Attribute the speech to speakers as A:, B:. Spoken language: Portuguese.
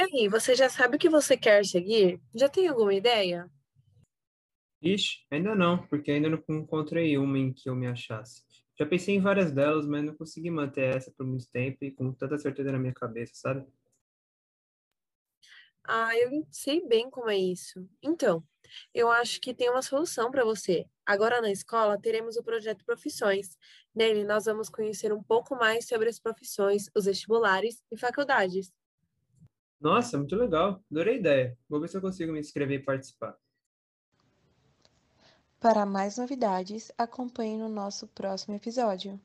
A: aí, você já sabe o que você quer seguir? Já tem alguma ideia?
B: Ixi, ainda não, porque ainda não encontrei uma em que eu me achasse. Já pensei em várias delas, mas não consegui manter essa por muito tempo e com tanta certeza na minha cabeça, sabe?
A: Ah, eu sei bem como é isso. Então, eu acho que tem uma solução para você. Agora na escola teremos o projeto Profissões. Nele nós vamos conhecer um pouco mais sobre as profissões, os vestibulares e faculdades.
B: Nossa, muito legal. Adorei a ideia. Vou ver se eu consigo me inscrever e participar.
C: Para mais novidades, acompanhe no nosso próximo episódio.